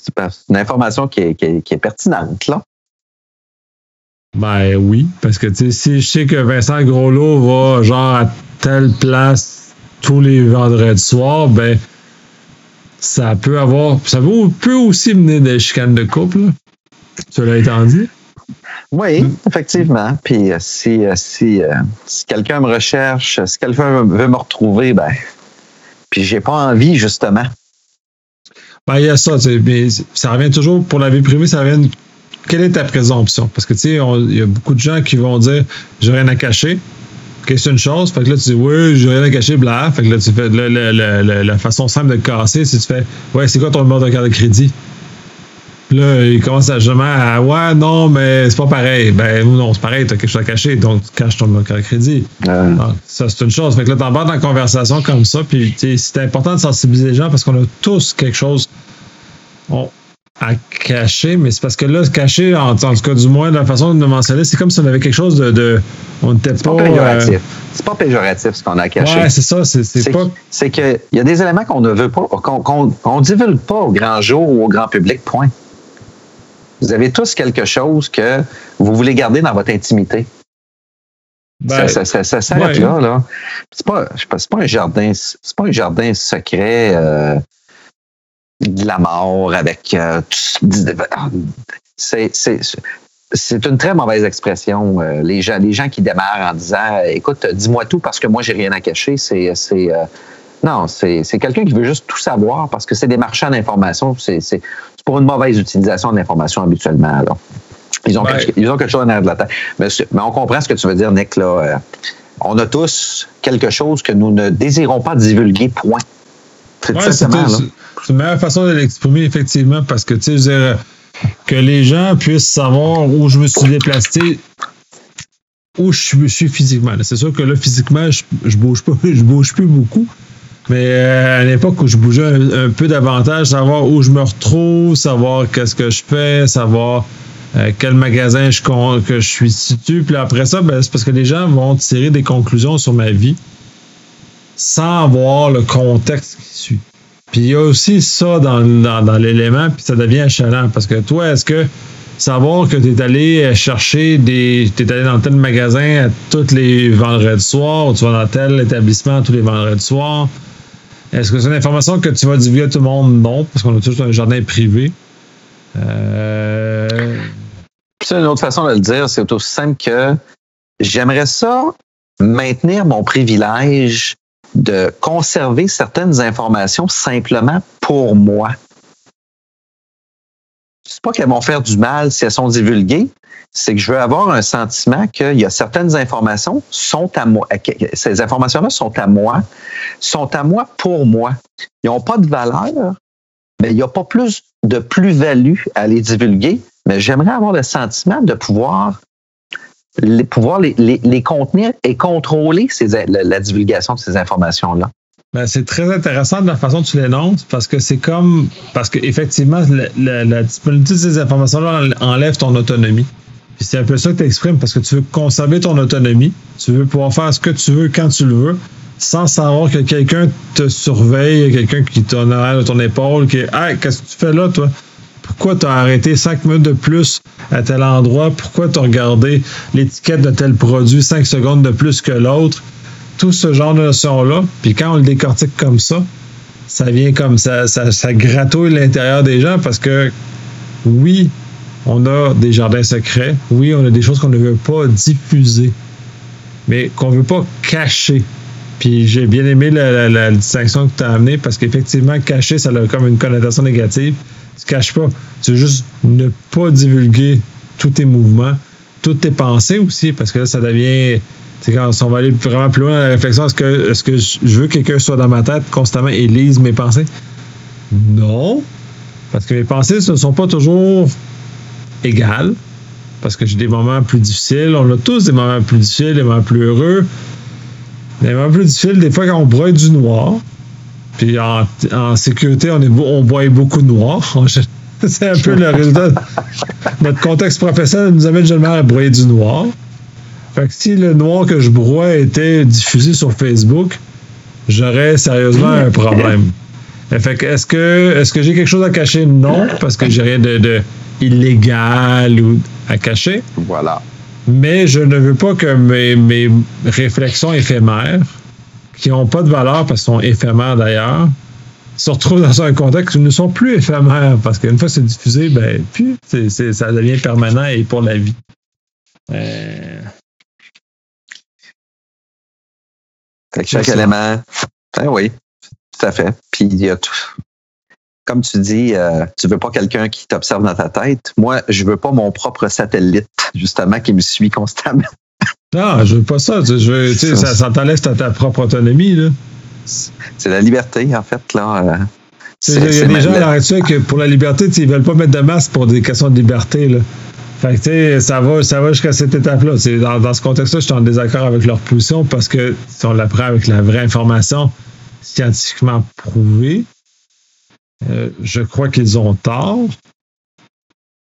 une information qui est, qui est, qui est pertinente. Là.
Ben oui, parce que si je sais que Vincent Groslot va genre à telle place tous les vendredis soirs, ben ça peut avoir. Ça peut aussi mener des chicanes de couple, là. Cela étant dit.
Oui, effectivement. Puis euh, si, euh, si, euh, si quelqu'un me recherche, si quelqu'un veut me retrouver, ben puis j'ai pas envie, justement.
Ben, il y a ça, mais ça revient toujours pour la vie privée, ça revient quelle est ta présomption? Parce que, tu sais, il y a beaucoup de gens qui vont dire, j'ai rien à cacher. OK, c'est une chose. Fait que là, tu dis, oui, j'ai rien à cacher, bla. Fait que là, tu fais, la façon simple de casser, c'est tu fais, ouais, c'est quoi ton numéro de carte de crédit? Là, il commence à jamais à, ouais, non, mais c'est pas pareil. Ben, non, c'est pareil, t'as quelque chose à cacher, donc tu caches ton numéro de carte de crédit. Ah, ça, c'est une chose. Fait que là, t'embarques dans la conversation comme ça, puis, c'est important de sensibiliser les gens parce qu'on a tous quelque chose à cacher, mais c'est parce que là, cacher, en, tout cas, du moins, de la façon de le mentionner, c'est comme si on avait quelque chose de. on n'était pas.
pas péjoratif. Euh, c'est pas péjoratif ce qu'on a caché.
Ouais, c'est ça. C'est pas.
C'est qu'il y a des éléments qu'on ne veut pas, qu'on ne divulgue pas au grand jour ou au grand public, point. Vous avez tous quelque chose que vous voulez garder dans votre intimité. Ben, ça, ça, ça, s'arrête là, là. C'est pas, pas un jardin, c'est pas un jardin secret. Euh, de la mort, avec euh, c'est une très mauvaise expression. Euh, les gens, les gens qui démarrent en disant, écoute, dis-moi tout parce que moi j'ai rien à cacher, c'est, c'est euh, non, c'est, quelqu'un qui veut juste tout savoir parce que c'est des marchands d'information. C'est, pour une mauvaise utilisation de l'information habituellement. Ils ont, quelque, ils ont quelque chose en arrière de la tête. Mais, mais, on comprend ce que tu veux dire, Nick. Là. on a tous quelque chose que nous ne désirons pas divulguer. Point.
C'est une meilleure façon de l'exprimer, effectivement, parce que, tu sais, que les gens puissent savoir où je me suis déplacé, où je suis physiquement. C'est sûr que là, physiquement, je, je bouge pas, je bouge plus beaucoup. Mais euh, à l'époque où je bougeais un, peu davantage, savoir où je me retrouve, savoir qu'est-ce que je fais, savoir euh, quel magasin je, que je suis situé. Puis après ça, ben, c'est parce que les gens vont tirer des conclusions sur ma vie sans avoir le contexte. Puis il y a aussi ça dans, dans, l'élément, puis ça devient achalant. Parce que toi, est-ce que savoir que tu es allé chercher des. Tu es allé dans tel magasin tous les vendredis soirs, ou tu vas dans tel établissement tous les vendredis soirs, est-ce que c'est une information que tu vas divulguer à tout le monde? Non, parce qu'on a toujours un jardin privé. Euh...
C'est une autre façon de le dire, c'est aussi simple que j'aimerais ça maintenir mon privilège de conserver certaines informations simplement pour moi. C'est pas qu'elles vont faire du mal si elles sont divulguées, c'est que je veux avoir un sentiment qu'il y a certaines informations sont à moi. Ces informations-là sont à moi, sont à moi pour moi. Ils n'ont pas de valeur, mais il n'y a pas plus de plus-value à les divulguer. Mais j'aimerais avoir le sentiment de pouvoir les, pouvoir les, les, contenir et contrôler ces, la, divulgation de ces informations-là.
Ben, c'est très intéressant de la façon dont tu l'énonces parce que c'est comme parce qu'effectivement, la, la, disponibilité de ces informations-là enlève ton autonomie. c'est un peu ça que tu exprimes parce que tu veux conserver ton autonomie, tu veux pouvoir faire ce que tu veux quand tu le veux, sans savoir que quelqu'un te surveille, quelqu'un qui t'en a de ton épaule, qui Hey, qu'est-ce que tu fais là, toi? Pourquoi tu as arrêté cinq minutes de plus à tel endroit? Pourquoi tu as regardé l'étiquette de tel produit cinq secondes de plus que l'autre? Tout ce genre de notions-là. Puis quand on le décortique comme ça, ça vient comme ça, ça, ça gratouille l'intérieur des gens parce que oui, on a des jardins secrets. Oui, on a des choses qu'on ne veut pas diffuser, mais qu'on ne veut pas cacher. Puis j'ai bien aimé la, distinction que tu as amenée parce qu'effectivement, cacher, ça a comme une connotation négative tu caches pas. Tu veux juste ne pas divulguer tous tes mouvements, toutes tes pensées aussi, parce que là, ça devient. C'est quand on va aller vraiment plus loin dans la réflexion, est-ce que, est que je veux que quelqu'un soit dans ma tête constamment et lise mes pensées? Non. Parce que mes pensées ne sont pas toujours égales. Parce que j'ai des moments plus difficiles. On a tous des moments plus difficiles, des moments plus heureux. Un peu plus difficile, des fois, quand on broie du noir, puis en, en sécurité, on, est, on broie beaucoup de noir. C'est un peu le résultat. Notre contexte professionnel nous amène généralement à broyer du noir. Fait que si le noir que je broie était diffusé sur Facebook, j'aurais sérieusement un problème. Fait que est-ce que est-ce que j'ai quelque chose à cacher? Non, parce que j'ai rien de, de, illégal ou à cacher.
Voilà.
Mais je ne veux pas que mes, mes réflexions éphémères, qui n'ont pas de valeur parce qu'elles sont éphémères d'ailleurs, se retrouvent dans un contexte où ils ne sont plus éphémères parce qu'une fois que c'est diffusé, ben, puis c'est, ça devient permanent et pour la vie. Euh...
Fait que chaque élément, ben oui, tout à fait. Puis il y a tout. Comme tu dis, euh, tu veux pas quelqu'un qui t'observe dans ta tête. Moi, je veux pas mon propre satellite, justement, qui me suit constamment.
Non, je veux pas ça. Je veux, ça, ça, ça t'enlève ta, ta propre autonomie. Là.
C'est la liberté, en fait. là. Euh,
il y a des gens à l'heure que pour la liberté, ils veulent pas mettre de masque pour des questions de liberté. Là. Fait que, ça va, ça va jusqu'à cette étape-là. Dans, dans ce contexte-là, je suis en désaccord avec leur position parce que si on la prend avec la vraie information scientifiquement prouvée, euh, je crois qu'ils ont tort.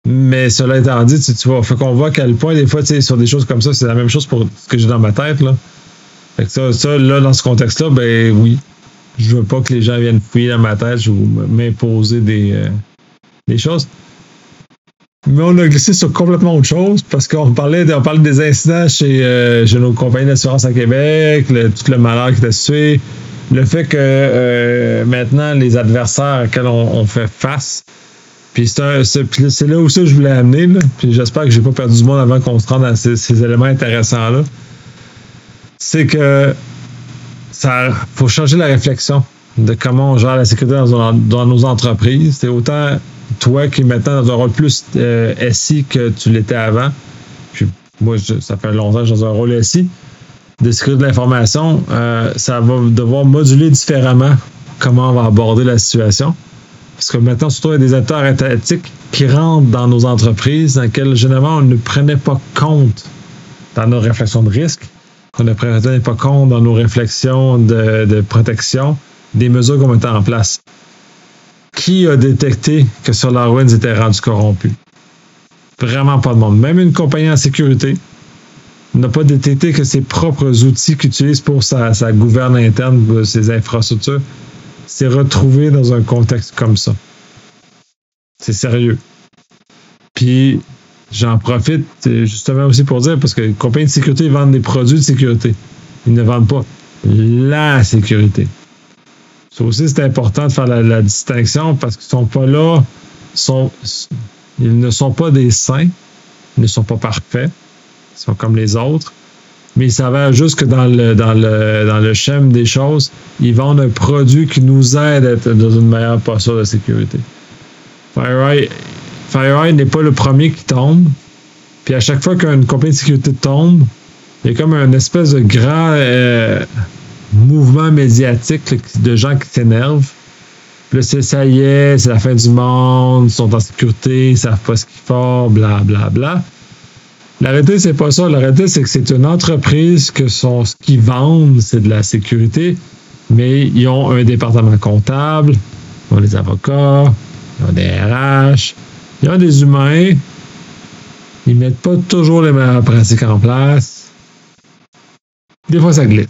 Mais cela étant dit, tu, vois, fait qu'on voit à quel point, des fois, sur des choses comme ça, c'est la même chose pour ce que j'ai dans ma tête. Là. Fait que ça, ça, là, dans ce contexte-là, ben oui. Je veux pas que les gens viennent fouiller dans ma tête ou m'imposer des, euh, des choses. Mais on a glissé sur complètement autre chose parce qu'on parlait, on parlait des incidents chez, euh, chez nos compagnies d'assurance à Québec, le, tout le malheur qui était situé, le fait que euh, maintenant les adversaires auxquels on, on fait face, puis c'est là aussi que je voulais amener, là, puis j'espère que j'ai pas perdu du monde avant qu'on se rende à ces, ces éléments intéressants-là c'est que ça faut changer la réflexion de comment on gère la sécurité dans, dans nos entreprises. C'est autant toi qui es maintenant dans un rôle plus euh, SI que tu l'étais avant. Puis moi, ça fait longtemps que je suis dans un rôle SI de sécurité de l'information. Euh, ça va devoir moduler différemment comment on va aborder la situation. Parce que maintenant, surtout, il y a des acteurs étatiques qui rentrent dans nos entreprises dans lesquelles, généralement, on ne prenait pas compte dans nos réflexions de risque qu'on ne prenait pas compte dans nos réflexions de, protection des mesures qu'on mettait en place. Qui a détecté que SolarWinds était rendu corrompu? Vraiment pas de monde. Même une compagnie en sécurité n'a pas détecté que ses propres outils qu'il utilise pour sa, sa gouverne interne, ses infrastructures, s'est retrouvé dans un contexte comme ça. C'est sérieux. Puis J'en profite justement aussi pour dire, parce que les compagnies de sécurité vendent des produits de sécurité. Ils ne vendent pas la sécurité. Ça aussi, c'est important de faire la, distinction parce qu'ils ne sont pas là, ils ne sont pas des saints, ils ne sont pas parfaits, ils sont comme les autres. Mais il s'avère juste que dans le, dans le, dans le des choses, ils vendent un produit qui nous aide à être dans une meilleure posture de sécurité. FireEye FireEye n'est pas le premier qui tombe. Puis à chaque fois qu'une compagnie de sécurité tombe, il y a comme un espèce de grand euh, mouvement médiatique de gens qui s'énervent. Puis c'est ça y est, c'est la fin du monde, ils sont en sécurité, ils savent pas ce qu'ils font, bla bla bla. La réalité, c'est pas ça. La c'est que c'est une entreprise que sont, ce qu'ils vendent, c'est de la sécurité, mais ils ont un département comptable, ils ont des avocats, ils ont des RH, il y a des humains, ils mettent pas toujours les meilleures pratiques en place. Des fois, ça glisse.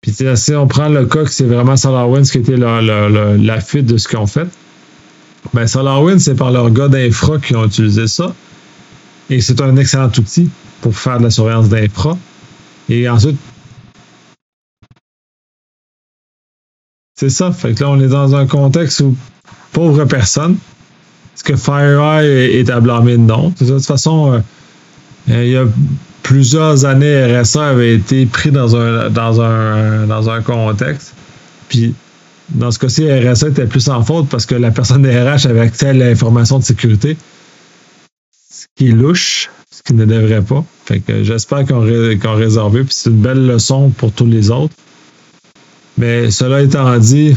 Puis si on prend le cas que c'est vraiment SolarWinds qui était la, la, la, fuite de ce qu'ils ont fait, ben SolarWinds, c'est par leurs gars d'infra qui ont utilisé ça. Et c'est un excellent outil pour faire de la surveillance d'infra. Et ensuite, c'est ça. Fait que là, on est dans un contexte où pauvre personne, est-ce que FireEye est à blâmer? Non. De toute façon, euh, il y a plusieurs années, RSA avait été pris dans un, dans un, dans un contexte. Puis, dans ce cas-ci, RSA était plus en faute parce que la personne des RH avait accès à l'information de sécurité. Qui louche, ce qui ne devrait pas. J'espère qu'on qu réservé. Puis c'est une belle leçon pour tous les autres. Mais cela étant dit,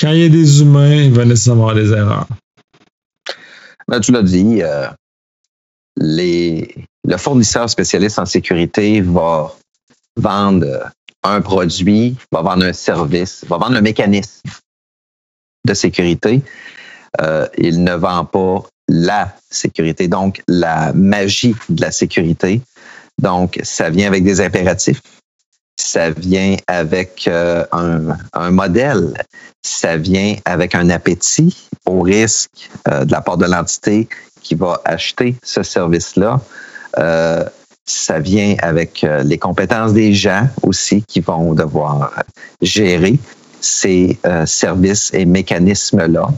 quand il y a des humains, il va nécessairement avoir des erreurs.
Ben, tu l'as dit, euh, le fournisseur spécialiste en sécurité va vendre un produit, va vendre un service, va vendre un mécanisme de sécurité. Euh, il ne vend pas la sécurité, donc la magie de la sécurité. Donc, ça vient avec des impératifs, ça vient avec euh, un, modèle, ça vient avec un appétit au risque euh, de la part de l'entité qui va acheter ce service-là. Euh, ça vient avec les compétences des gens aussi qui vont devoir gérer ces services et mécanismes-là.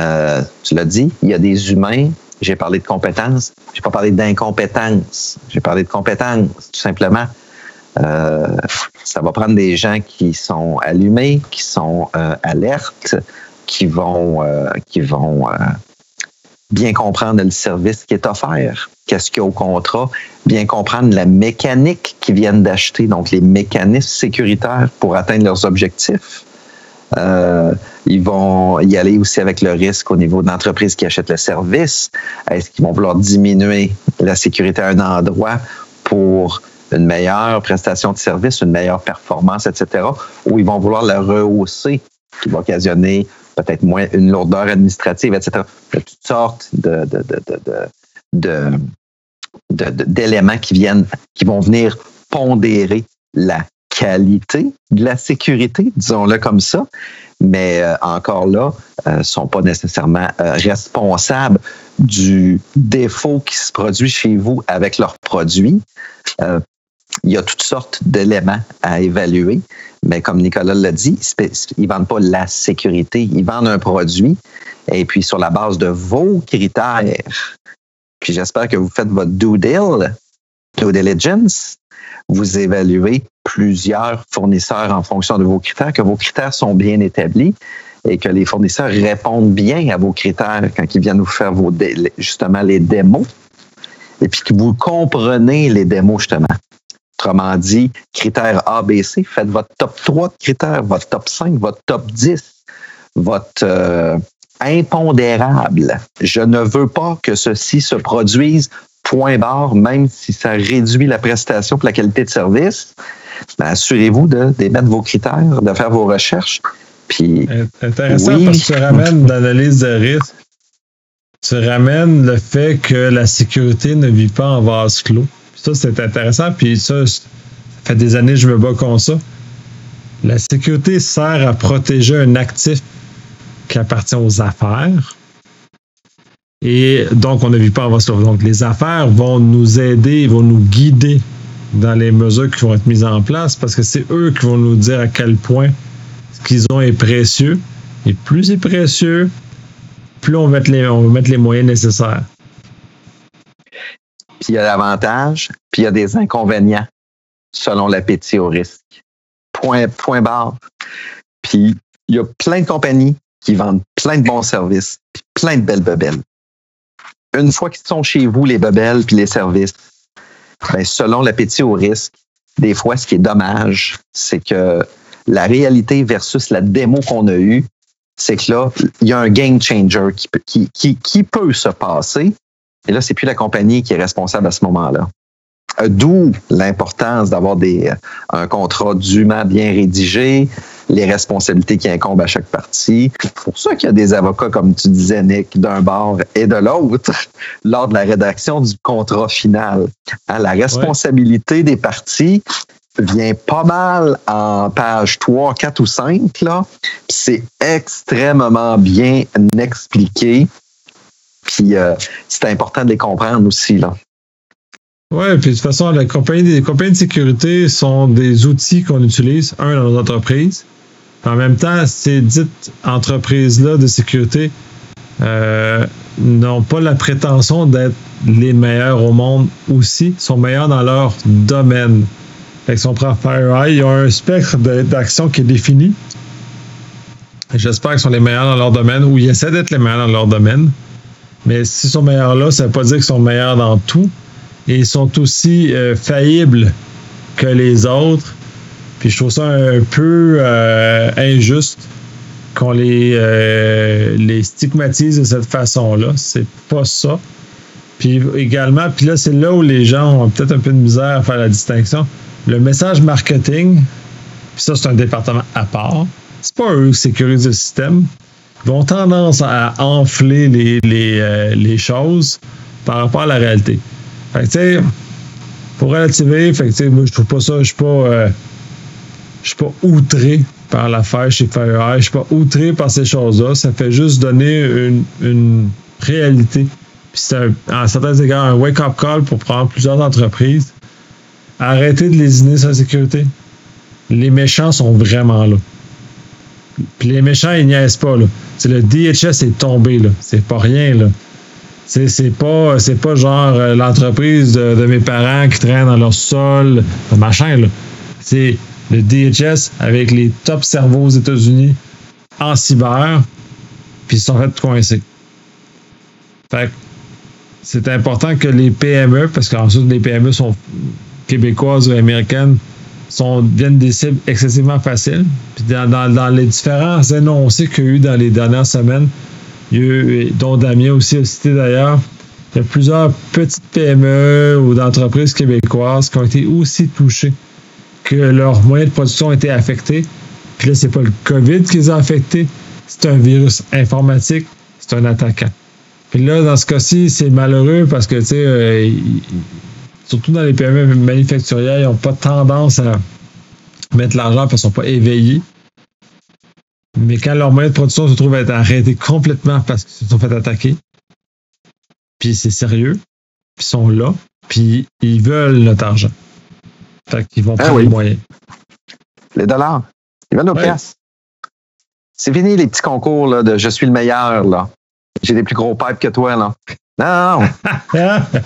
Euh, tu l'as dit, il y a des humains. J'ai parlé de compétences. J'ai pas parlé d'incompétence. J'ai parlé de compétences, tout simplement. Euh, ça va prendre des gens qui sont allumés, qui sont euh, alertes, qui vont, qui vont bien comprendre le service qui est offert, qu'est-ce qu'il y a au contrat, bien comprendre la mécanique qu'ils viennent d'acheter, donc les mécanismes sécuritaires pour atteindre leurs objectifs. Euh, ils vont y aller aussi avec le risque au niveau de l'entreprise qui achète le service. Est-ce qu'ils vont vouloir diminuer la sécurité à un endroit pour une meilleure prestation de service, une meilleure performance, etc., ou ils vont vouloir la rehausser, qui va occasionner peut-être moins une lourdeur administrative, etc. A toutes sortes de, de, de, de d'éléments qui viennent, qui vont venir pondérer la de la sécurité, disons-le comme ça, mais euh, encore là, euh, sont pas nécessairement euh, responsables du défaut qui se produit chez vous avec leurs produits. Euh, il y a toutes sortes d'éléments à évaluer, mais comme Nicolas l'a dit, ils vendent pas la sécurité, ils vendent un produit, et puis sur la base de vos critères, puis j'espère que vous faites votre due diligence, vous évaluez plusieurs fournisseurs en fonction de vos critères, que vos critères sont bien établis et que les fournisseurs répondent bien à vos critères quand ils viennent vous faire vos justement les démos et puis que vous comprenez les démos justement. Autrement dit, critères ABC, faites votre top 3 de critères, votre top 5, votre top 10, votre euh, impondérable. Je ne veux pas que ceci se produise point barre, même si ça réduit la prestation pour la qualité de service. Ben, assurez-vous d'émettre vos critères, de faire vos recherches. Puis,
Intéressant oui. parce que tu ramènes l'analyse de risque. Tu ramènes le fait que la sécurité ne vit pas en vase clos. Ça, c'est intéressant. Puis ça, ça fait des années que je me bats contre ça. La sécurité sert à protéger un actif qui appartient aux affaires. Et donc, on ne vit pas en vase clos. Donc, les affaires vont nous aider, vont nous guider dans les mesures qui vont être mises en place parce que c'est eux qui vont nous dire à quel point ce qu'ils ont est précieux. Et plus c'est précieux, plus on va mettre les, on va mettre les moyens nécessaires.
Puis il y a l'avantage, puis il y a des inconvénients selon l'appétit au risque. Point, point barre. Puis il y a plein de compagnies qui vendent plein de bons services, puis plein de belles bebelles. Une fois qu'ils sont chez vous, les bebelles puis les services, ben, selon l'appétit au risque, des fois, ce qui est dommage, c'est que la réalité versus la démo qu'on a eue, c'est que là, il y a un game changer qui, qui, qui, qui peut se passer. Et là, c'est plus la compagnie qui est responsable à ce moment-là. D'où l'importance d'avoir des un contrat dûment bien rédigé, les responsabilités qui incombent à chaque partie. C'est pour ça qu'il y a des avocats, comme tu disais, Nick, d'un bord et de l'autre, lors de la rédaction du contrat final. La responsabilité ouais. des parties vient pas mal en page 3, 4 ou 5. Là. C'est extrêmement bien expliqué. Puis euh, c'est important de les comprendre aussi. Là.
Oui, puis de toute façon, la compagnie, les compagnies de sécurité sont des outils qu'on utilise, un, dans nos entreprises. En même temps, ces dites entreprises-là de sécurité euh, n'ont pas la prétention d'être les meilleurs au monde aussi, sont meilleurs dans leur domaine. Fait que si on prend FireEye, ils ont un spectre d'action qui est défini. J'espère qu'ils sont les meilleurs dans leur domaine ou ils essaient d'être les meilleurs dans leur domaine. Mais s'ils sont meilleurs là, ça ne veut pas dire qu'ils sont meilleurs dans tout. Et ils sont aussi euh, faillibles que les autres. Puis je trouve ça un peu euh, injuste qu'on les, euh, les stigmatise de cette façon-là. C'est pas ça. Puis également, puis là, c'est là où les gens ont peut-être un peu de misère à faire la distinction. le message marketing, puis ça, c'est un département à part. C'est pas eux qui sécurisent le système. Ils ont tendance à enfler les, les, euh, les choses par rapport à la réalité. Fait que, tu sais, pour relativer, fait que, moi, je trouve pas ça, je suis pas, euh, je suis pas outré par l'affaire chez FireEye, je suis pas outré par ces choses-là. Ça fait juste donner une, une réalité. Puis c'est à certains égards un wake-up call pour prendre plusieurs entreprises. Arrêtez de lésiner sa sécurité. Les méchants sont vraiment là. Puis les méchants, ils niaisent pas, là. C'est le DHS est tombé, là. C'est pas rien, là. C'est, c'est pas, c'est pas genre euh, l'entreprise de, mes parents qui traîne dans leur sol, machin, là. C'est le DHS avec les top cerveaux aux États-Unis en cyber, puis ils sont fait coincer. Fait que c'est important que les PME, parce qu'ensuite les PME sont québécoises ou américaines, sont, deviennent des cibles excessivement faciles. Puis dans, dans, les différents énoncés qu'il y a eu dans les dernières semaines, dont Damien aussi a cité d'ailleurs, il y a plusieurs petites PME ou d'entreprises québécoises qui ont été aussi touchées, que leurs moyens de production ont été affectés. Puis là, c'est pas le COVID qui les a affectés, c'est un virus informatique, c'est un attaquant. Puis là, dans ce cas-ci, c'est malheureux parce que, tu sais, euh, surtout dans les PME manufacturières, ils n'ont pas tendance à mettre l'argent parce qu'ils sont pas éveillés. Mais quand leurs moyens de production se trouvent à être arrêtés complètement parce qu'ils se sont fait attaquer, puis c'est sérieux, puis ils sont là, puis ils veulent notre argent. Fait qu'ils vont
Ah
prendre
oui.
les moyens.
Les dollars. Ils veulent nos
Ouais.
pièces. C'est fini les petits concours là, de je suis le meilleur. là. J'ai des plus gros pipes que toi. Là. Non, non, non.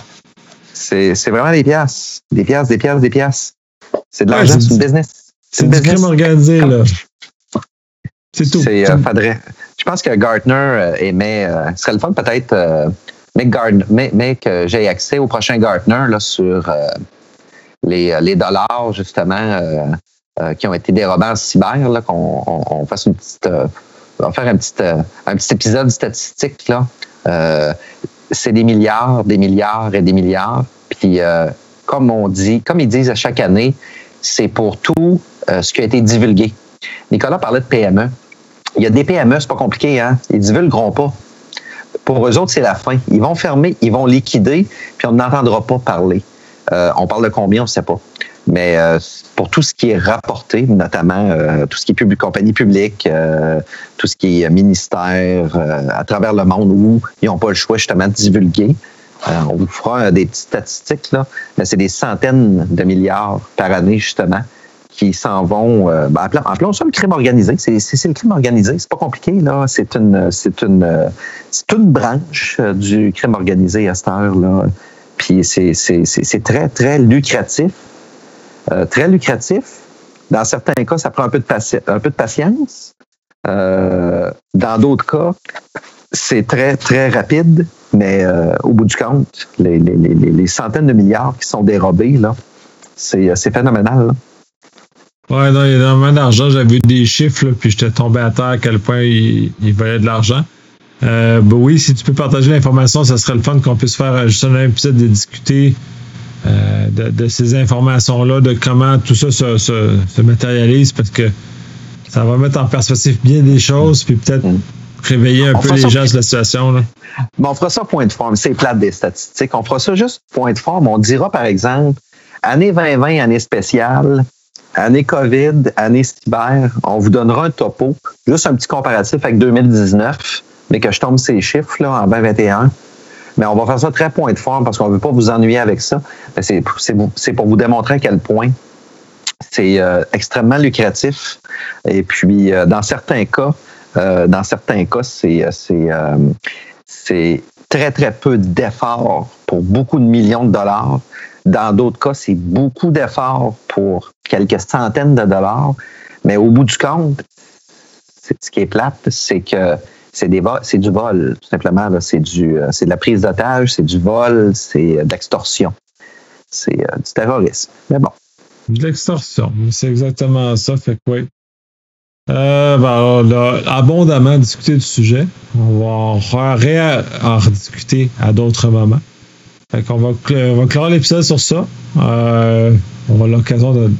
C'est c'est vraiment des pièces. Des pièces, des pièces, des pièces. C'est de
Ouais,
l'argent,
c'est
c'est
du-
business.
c'est du
business.
crime organisé, là. C'est tout.
C'est, euh, je pense que Gartner euh, émet. euh, ce serait le fun peut-être, euh, mais, mais que j'ai accès au prochain Gartner là, sur euh, les, les dollars, justement, euh, euh, qui ont été dérobés en cyber, là, qu'on on, fasse une petite. euh, on va faire un petit, euh, un petit épisode statistique. Là. Euh, c'est des milliards, des milliards et des milliards. Puis, euh, comme on dit, comme ils disent à chaque année, c'est pour tout euh, ce qui a été divulgué. Nicolas parlait de PME. Il y a des PME, c'est pas compliqué, hein? Ils divulgueront pas. Pour eux autres, c'est la fin. Ils vont fermer, ils vont liquider, puis on n'entendra pas parler. Euh, on parle de combien, on ne sait pas. Mais euh, pour tout ce qui est rapporté, notamment euh, tout ce qui est compagnie publique, tout ce qui est ministère à travers le monde où ils n'ont pas le choix justement de divulguer. On vous fera des petites statistiques, là, mais c'est des centaines de milliards par année, justement, qui s'en vont. Ben, appelons, ça le crime organisé. C'est, le crime organisé. C'est pas compliqué, là. C'est une, une, c'est branche du crime organisé à cette heure-là. Puis c'est, très, très lucratif. Euh, très lucratif. Dans certains cas, ça prend un peu de, paci- un peu de patience. Euh, dans d'autres cas, c'est très, très rapide, mais euh, au bout du compte, les, les, les, les centaines de milliards qui sont dérobés, là, c'est, c'est phénoménal. là.
Ouais, non, il y a énormément d'argent. J'avais vu des chiffres, là, puis j'étais tombé à terre à quel point il, il valait de l'argent. Euh, ben oui, si tu peux partager l'information, ça serait le fun qu'on puisse faire juste un épisode de discuter euh, de, de ces informations-là, de comment tout ça se, se, se matérialise, parce que ça va mettre en perspective bien des choses, puis peut-être réveiller un
On
peu les gens sur la situation. Là.
Mais on fera ça point de forme. C'est plate des statistiques. On fera ça juste point de forme. On dira, par exemple, année 2020, année spéciale, année COVID, année cyber. On vous donnera un topo, juste un petit comparatif avec 2019, mais que je tombe ces chiffres là, en 2021. Mais on va faire ça très point de forme parce qu'on ne veut pas vous ennuyer avec ça. Mais C'est pour vous démontrer à quel point c'est euh, extrêmement lucratif. Et puis, euh, dans certains cas, euh, dans certains cas, c'est c'est très, très peu d'efforts pour beaucoup de millions de dollars. Dans d'autres cas, c'est beaucoup d'efforts pour quelques centaines de dollars. Mais au bout du compte, ce qui est plate, c'est que c'est des c'est du vol, tout simplement. là. C'est du, euh, c'est de la prise d'otage, c'est du vol, c'est euh, de l'extorsion, c'est euh, du terrorisme. Mais bon,
De l'extorsion. C'est exactement ça. Fait que oui. Euh, ben, on a abondamment discuté du sujet. On va en, rediscuter à d'autres moments. Fait qu'on va, on va clore l'épisode sur ça. Euh, on avoir l'occasion de,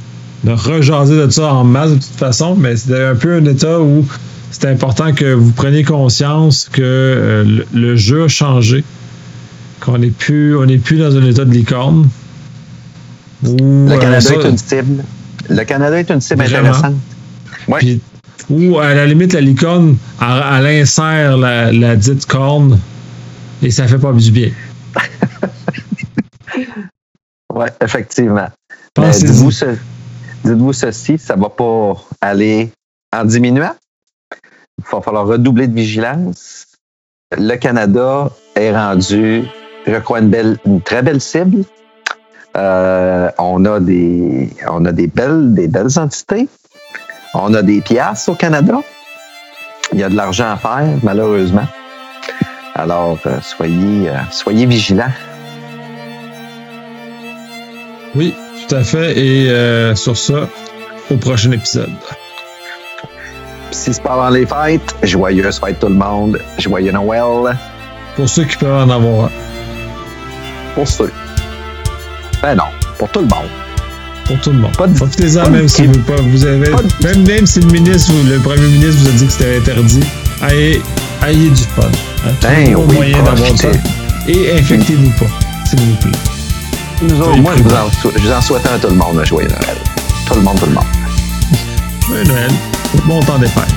de rejaser de ça en masse de toute façon, mais c'était un peu un état où c'est important que vous preniez conscience que euh, le, le jeu a changé, qu'on n'est plus, on plus dans un état de licorne. Où,
Le
euh,
Canada
ça-
est une cible. Le Canada est une cible
Vraiment?
intéressante. Ouais.
puis- ou à la limite, la licorne, elle, elle insère la, la dite corne et ça fait pas du bien.
Oui, effectivement. Ce- dites-vous ceci, ça va pas aller en diminuant? Va falloir redoubler de vigilance. Le Canada est rendu, je crois, une, belle, une très belle cible. Euh, on a des, on a des belles, des belles entités. On a des pièces au Canada. Il y a de l'argent à faire, malheureusement. Alors, euh, soyez, euh, soyez vigilants.
Oui, tout à fait. Et sur ça, au prochain épisode.
Si c'est pas avant les fêtes, joyeuse fête tout le monde, joyeux Noël
Pour ceux qui peuvent en avoir un.
pour ceux. Ben non, pour tout le monde.
Pour tout le monde.
Pas de-
Profitez-en même si vous, pas, vous avez.
Pas de-
Même, même si le ministre ou le premier ministre vous a dit que c'était interdit, ayez, ayez du fun. Hein,
Ben oui,
moyen d'avoir ça. Et infectez-vous pas, s'il vous plaît.
Nous autres, moi, je vous, en, je vous en souhaite à tout le monde, un joyeux Noël. Tout le monde, tout le monde.
Joyeux Noël, bon temps des fêtes.